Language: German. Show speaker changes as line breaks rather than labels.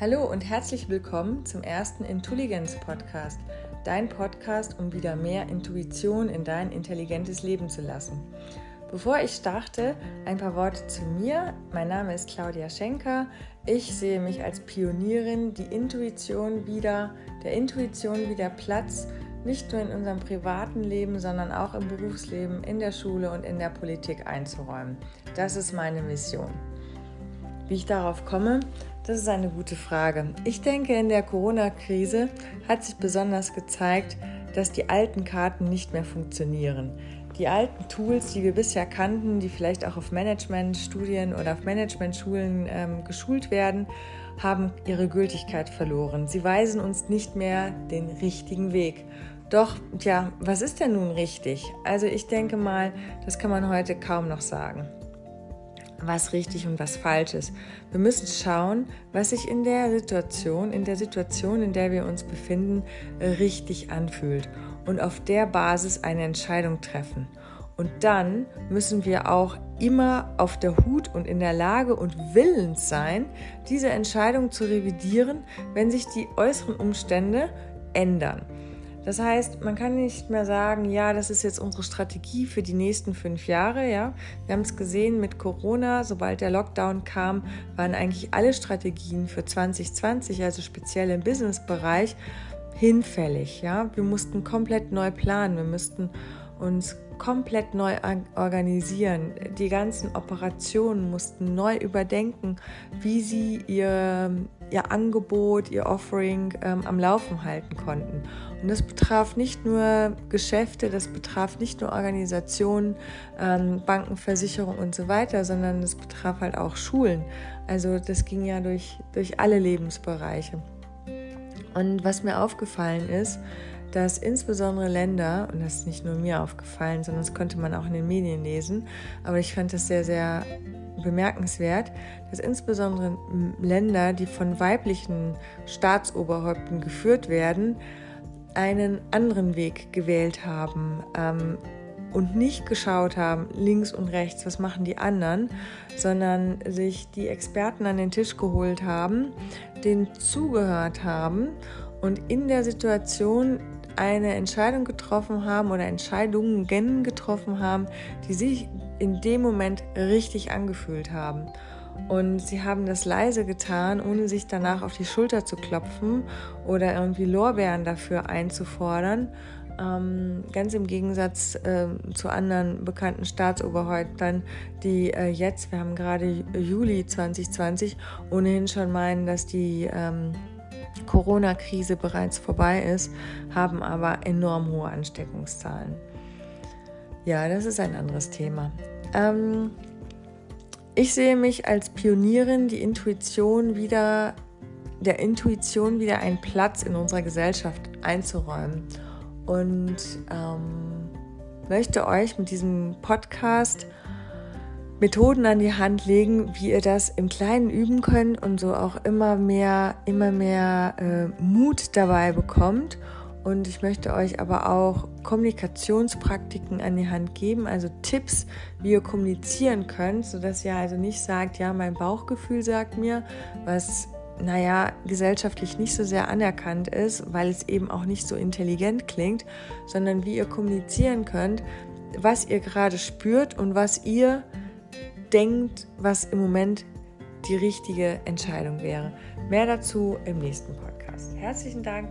Hallo und herzlich willkommen zum ersten Intelligenz Podcast, dein Podcast, um wieder mehr Intuition in dein intelligentes Leben zu lassen. Bevor ich starte, ein paar Worte zu mir. Mein Name ist Claudia Schenker. Ich sehe mich als Pionierin, die Intuition wieder, der Intuition wieder Platz, nicht nur in unserem privaten Leben, sondern auch im Berufsleben, in der Schule und in der Politik einzuräumen. Das ist meine Mission. Wie ich darauf komme, das ist eine gute Frage. Ich denke, in der Corona-Krise hat sich besonders gezeigt, dass die alten Karten nicht mehr funktionieren. Die alten Tools, die wir bisher kannten, die vielleicht auch auf Managementstudien oder auf Managementschulen ähm, geschult werden, haben ihre Gültigkeit verloren. Sie weisen uns nicht mehr den richtigen Weg. Doch, ja, was ist denn nun richtig? Also ich denke mal, das kann man heute kaum noch sagen was richtig und was falsch ist. Wir müssen schauen, was sich in der Situation, in der Situation, in der wir uns befinden, richtig anfühlt und auf der Basis eine Entscheidung treffen. Und dann müssen wir auch immer auf der Hut und in der Lage und willens sein, diese Entscheidung zu revidieren, wenn sich die äußeren Umstände ändern. Das heißt, man kann nicht mehr sagen, ja, das ist jetzt unsere Strategie für die nächsten fünf Jahre. Ja, wir haben es gesehen mit Corona. Sobald der Lockdown kam, waren eigentlich alle Strategien für 2020, also speziell im Businessbereich, hinfällig. Ja, wir mussten komplett neu planen. Wir müssten uns komplett neu organisieren. Die ganzen Operationen mussten neu überdenken, wie sie ihr, ihr Angebot, ihr Offering ähm, am Laufen halten konnten. Und das betraf nicht nur Geschäfte, das betraf nicht nur Organisationen, ähm, Banken, Versicherungen und so weiter, sondern das betraf halt auch Schulen. Also das ging ja durch, durch alle Lebensbereiche. Und was mir aufgefallen ist, dass insbesondere Länder, und das ist nicht nur mir aufgefallen, sondern das konnte man auch in den Medien lesen, aber ich fand das sehr, sehr bemerkenswert, dass insbesondere Länder, die von weiblichen Staatsoberhäupten geführt werden, einen anderen Weg gewählt haben ähm, und nicht geschaut haben, links und rechts, was machen die anderen, sondern sich die Experten an den Tisch geholt haben, denen zugehört haben und in der Situation eine Entscheidung getroffen haben oder Entscheidungen getroffen haben, die sich in dem Moment richtig angefühlt haben. Und sie haben das leise getan, ohne sich danach auf die Schulter zu klopfen oder irgendwie Lorbeeren dafür einzufordern. Ähm, ganz im Gegensatz äh, zu anderen bekannten Staatsoberhäuptern, die äh, jetzt, wir haben gerade Juli 2020, ohnehin schon meinen, dass die ähm, Corona-Krise bereits vorbei ist, haben aber enorm hohe Ansteckungszahlen. Ja, das ist ein anderes Thema. Ähm, ich sehe mich als Pionierin, die Intuition wieder, der Intuition wieder einen Platz in unserer Gesellschaft einzuräumen und ähm, möchte euch mit diesem Podcast Methoden an die Hand legen, wie ihr das im Kleinen üben könnt und so auch immer mehr, immer mehr äh, Mut dabei bekommt. Und ich möchte euch aber auch Kommunikationspraktiken an die Hand geben, also Tipps, wie ihr kommunizieren könnt, sodass ihr also nicht sagt, ja, mein Bauchgefühl sagt mir, was, naja, gesellschaftlich nicht so sehr anerkannt ist, weil es eben auch nicht so intelligent klingt, sondern wie ihr kommunizieren könnt, was ihr gerade spürt und was ihr denkt, was im Moment die richtige Entscheidung wäre. Mehr dazu im nächsten Podcast. Herzlichen Dank.